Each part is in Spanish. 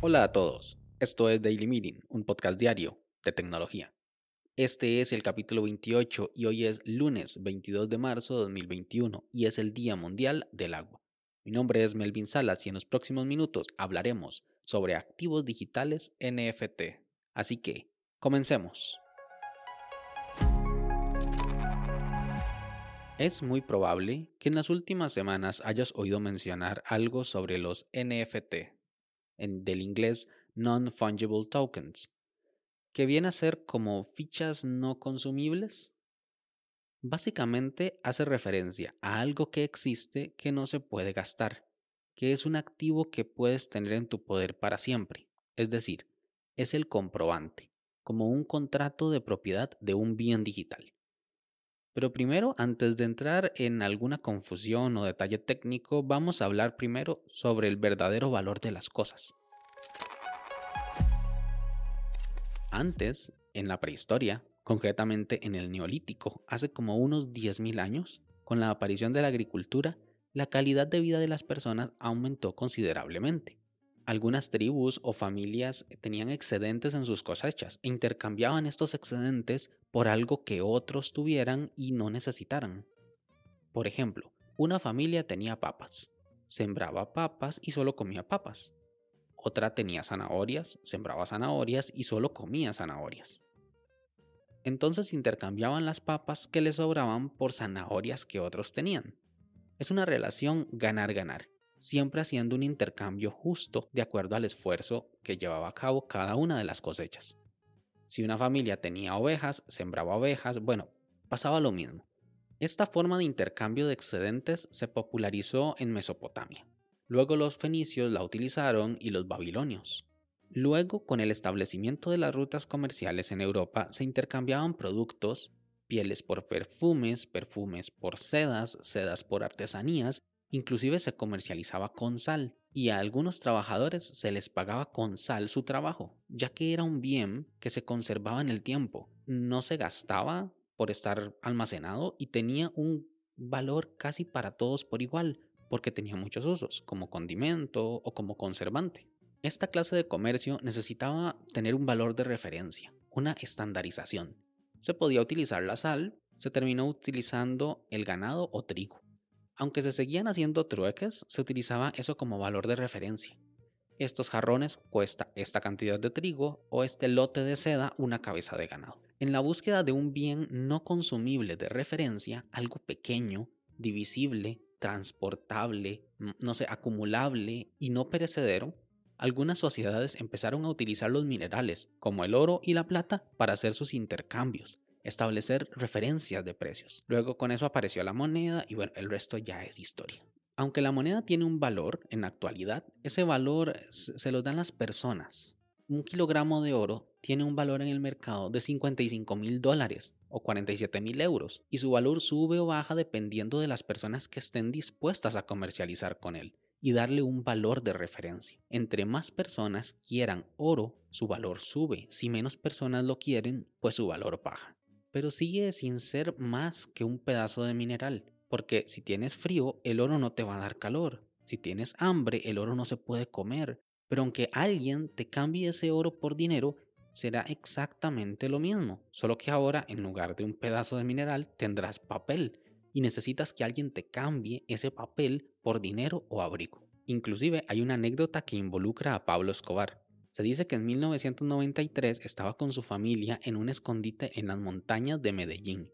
Hola a todos, esto es Daily Meeting, un podcast diario de tecnología. Este es el capítulo 28 y hoy es lunes 22 de marzo de 2021 y es el Día Mundial del Agua. Mi nombre es Melvin Salas y en los próximos minutos hablaremos sobre activos digitales NFT. Así que, comencemos. Es muy probable que en las últimas semanas hayas oído mencionar algo sobre los NFT, en, del inglés Non-Fungible Tokens, que viene a ser como fichas no consumibles. Básicamente hace referencia a algo que existe que no se puede gastar, que es un activo que puedes tener en tu poder para siempre, es decir, es el comprobante, como un contrato de propiedad de un bien digital. Pero primero, antes de entrar en alguna confusión o detalle técnico, vamos a hablar primero sobre el verdadero valor de las cosas. Antes, en la prehistoria, concretamente en el Neolítico, hace como unos 10.000 años, con la aparición de la agricultura, la calidad de vida de las personas aumentó considerablemente. Algunas tribus o familias tenían excedentes en sus cosechas e intercambiaban estos excedentes por algo que otros tuvieran y no necesitaran. Por ejemplo, una familia tenía papas, sembraba papas y solo comía papas. Otra tenía zanahorias, sembraba zanahorias y solo comía zanahorias. Entonces intercambiaban las papas que les sobraban por zanahorias que otros tenían. Es una relación ganar-ganar siempre haciendo un intercambio justo de acuerdo al esfuerzo que llevaba a cabo cada una de las cosechas. Si una familia tenía ovejas, sembraba ovejas, bueno, pasaba lo mismo. Esta forma de intercambio de excedentes se popularizó en Mesopotamia. Luego los fenicios la utilizaron y los babilonios. Luego, con el establecimiento de las rutas comerciales en Europa, se intercambiaban productos, pieles por perfumes, perfumes por sedas, sedas por artesanías Inclusive se comercializaba con sal y a algunos trabajadores se les pagaba con sal su trabajo, ya que era un bien que se conservaba en el tiempo, no se gastaba por estar almacenado y tenía un valor casi para todos por igual, porque tenía muchos usos, como condimento o como conservante. Esta clase de comercio necesitaba tener un valor de referencia, una estandarización. Se podía utilizar la sal, se terminó utilizando el ganado o trigo. Aunque se seguían haciendo trueques, se utilizaba eso como valor de referencia. Estos jarrones cuesta esta cantidad de trigo o este lote de seda una cabeza de ganado. En la búsqueda de un bien no consumible de referencia, algo pequeño, divisible, transportable, no sé, acumulable y no perecedero, algunas sociedades empezaron a utilizar los minerales, como el oro y la plata, para hacer sus intercambios, establecer referencias de precios. Luego con eso apareció la moneda y bueno, el resto ya es historia. Aunque la moneda tiene un valor en la actualidad, ese valor se lo dan las personas. Un kilogramo de oro tiene un valor en el mercado de 55 mil dólares o 47 mil euros y su valor sube o baja dependiendo de las personas que estén dispuestas a comercializar con él y darle un valor de referencia. Entre más personas quieran oro, su valor sube. Si menos personas lo quieren, pues su valor baja pero sigue sin ser más que un pedazo de mineral, porque si tienes frío, el oro no te va a dar calor, si tienes hambre, el oro no se puede comer, pero aunque alguien te cambie ese oro por dinero, será exactamente lo mismo, solo que ahora en lugar de un pedazo de mineral tendrás papel y necesitas que alguien te cambie ese papel por dinero o abrigo. Inclusive hay una anécdota que involucra a Pablo Escobar. Se dice que en 1993 estaba con su familia en un escondite en las montañas de Medellín,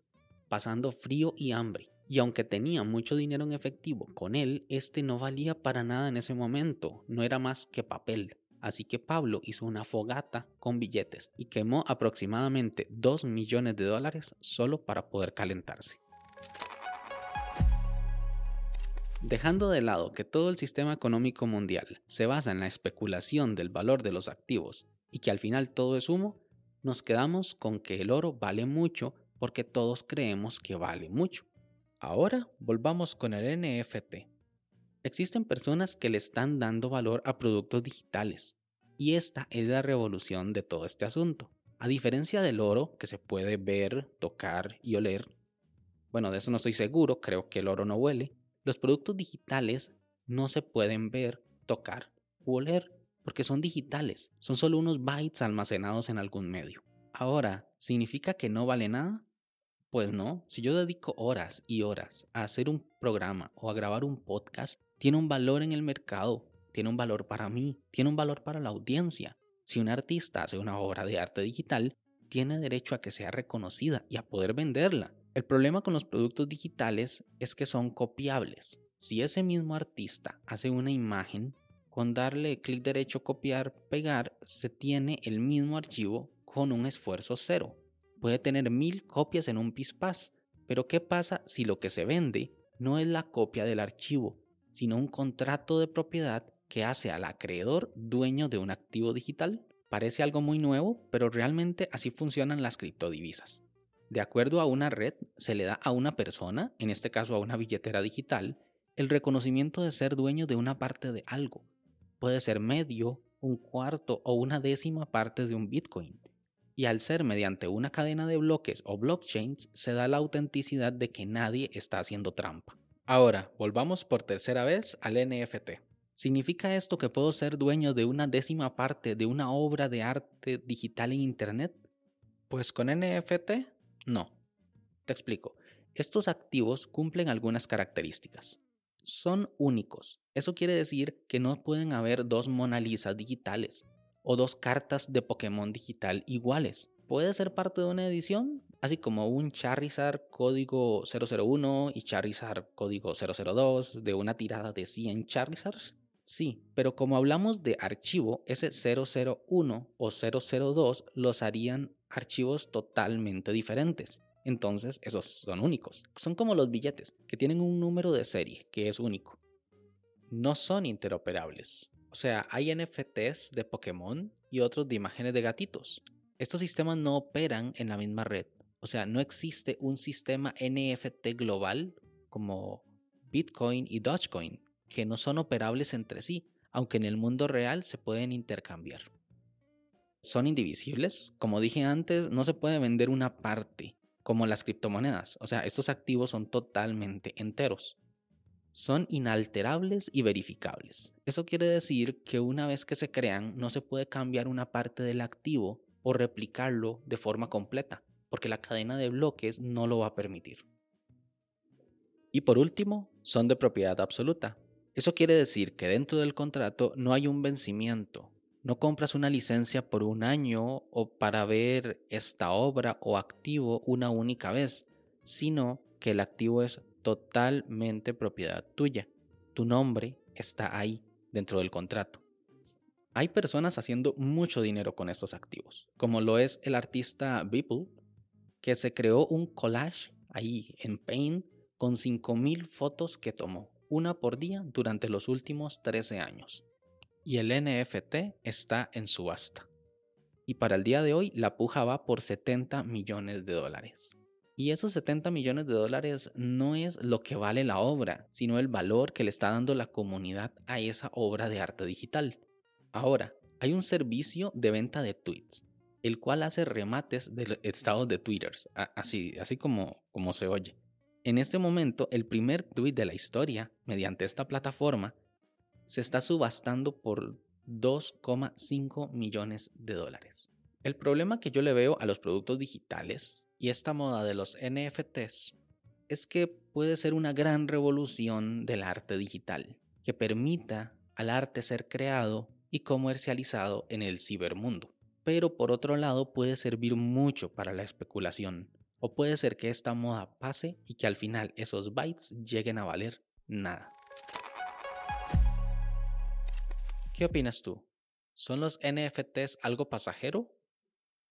pasando frío y hambre. Y aunque tenía mucho dinero en efectivo con él, este no valía para nada en ese momento, no era más que papel. Así que Pablo hizo una fogata con billetes y quemó aproximadamente 2 millones de dólares solo para poder calentarse. Dejando de lado que todo el sistema económico mundial se basa en la especulación del valor de los activos y que al final todo es humo, nos quedamos con que el oro vale mucho porque todos creemos que vale mucho. Ahora volvamos con el NFT. Existen personas que le están dando valor a productos digitales y esta es la revolución de todo este asunto. A diferencia del oro que se puede ver, tocar y oler, bueno, de eso no estoy seguro, creo que el oro no huele, Los productos digitales no se pueden ver, tocar u oler porque son digitales, son solo unos bytes almacenados en algún medio. Ahora, ¿significa que no vale nada? Pues no, si yo dedico horas y horas a hacer un programa o a grabar un podcast, tiene un valor en el mercado, tiene un valor para mí, tiene un valor para la audiencia. Si un artista hace una obra de arte digital, tiene derecho a que sea reconocida y a poder venderla. El problema con los productos digitales es que son copiables. Si ese mismo artista hace una imagen, con darle clic derecho, copiar, pegar, se tiene el mismo archivo con un esfuerzo cero puede tener mil copias en un pispás, pero ¿qué pasa si lo que se vende no es la copia del archivo, sino un contrato de propiedad que hace al acreedor dueño de un activo digital? Parece algo muy nuevo, pero realmente así funcionan las criptodivisas. De acuerdo a una red, se le da a una persona, en este caso a una billetera digital, el reconocimiento de ser dueño de una parte de algo. Puede ser medio, un cuarto o una décima parte de un Bitcoin y al ser mediante una cadena de bloques o blockchains se da la autenticidad de que nadie está haciendo trampa. Ahora, volvamos por tercera vez al NFT. ¿Significa esto que puedo ser dueño de una décima parte de una obra de arte digital en Internet? Pues con NFT, no. Te explico. Estos activos cumplen algunas características. Son únicos. Eso quiere decir que no pueden haber dos Mona Lisa digitales o dos cartas de Pokémon digital iguales. Puede ser parte de una edición, así como un Charizard código 001 y Charizard código 002 de una tirada de 100 Charizards. Sí, pero como hablamos de archivo, ese 001 o 002 los harían archivos totalmente diferentes. Entonces, esos son únicos. Son como los billetes, que tienen un número de serie que es único. No son interoperables. O sea, hay NFTs de Pokémon y otros de imágenes de gatitos. Estos sistemas no operan en la misma red. O sea, no existe un sistema NFT global como Bitcoin y Dogecoin, que no son operables entre sí, aunque en el mundo real se pueden intercambiar. Son indivisibles. Como dije antes, no se puede vender una parte, como las criptomonedas. O sea, estos activos son totalmente enteros son inalterables y verificables. Eso quiere decir que una vez que se crean no se puede cambiar una parte del activo o replicarlo de forma completa, porque la cadena de bloques no lo va a permitir. Y por último, son de propiedad absoluta. Eso quiere decir que dentro del contrato no hay un vencimiento. No compras una licencia por un año o para ver esta obra o activo una única vez, sino que el activo es totalmente propiedad tuya. Tu nombre está ahí dentro del contrato. Hay personas haciendo mucho dinero con estos activos, como lo es el artista Beeple, que se creó un collage ahí en Paint con 5.000 fotos que tomó, una por día durante los últimos 13 años. Y el NFT está en subasta. Y para el día de hoy la puja va por 70 millones de dólares. Y esos 70 millones de dólares no es lo que vale la obra, sino el valor que le está dando la comunidad a esa obra de arte digital. Ahora, hay un servicio de venta de tweets, el cual hace remates de estados de Twitter, así, así como, como se oye. En este momento, el primer tweet de la historia, mediante esta plataforma, se está subastando por 2,5 millones de dólares. El problema que yo le veo a los productos digitales y esta moda de los NFTs es que puede ser una gran revolución del arte digital, que permita al arte ser creado y comercializado en el cibermundo. Pero por otro lado puede servir mucho para la especulación, o puede ser que esta moda pase y que al final esos bytes lleguen a valer nada. ¿Qué opinas tú? ¿Son los NFTs algo pasajero?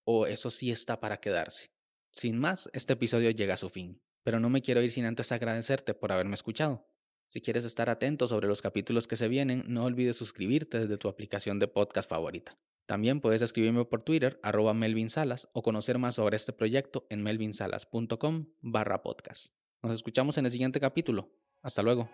¿O eso sí está para quedarse? Sin más, este episodio llega a su fin, pero no me quiero ir sin antes agradecerte por haberme escuchado. Si quieres estar atento sobre los capítulos que se vienen, no olvides suscribirte desde tu aplicación de podcast favorita. También puedes escribirme por Twitter, arroba Melvin Salas, o conocer más sobre este proyecto en melvinsalas.com barra podcast. Nos escuchamos en el siguiente capítulo. Hasta luego.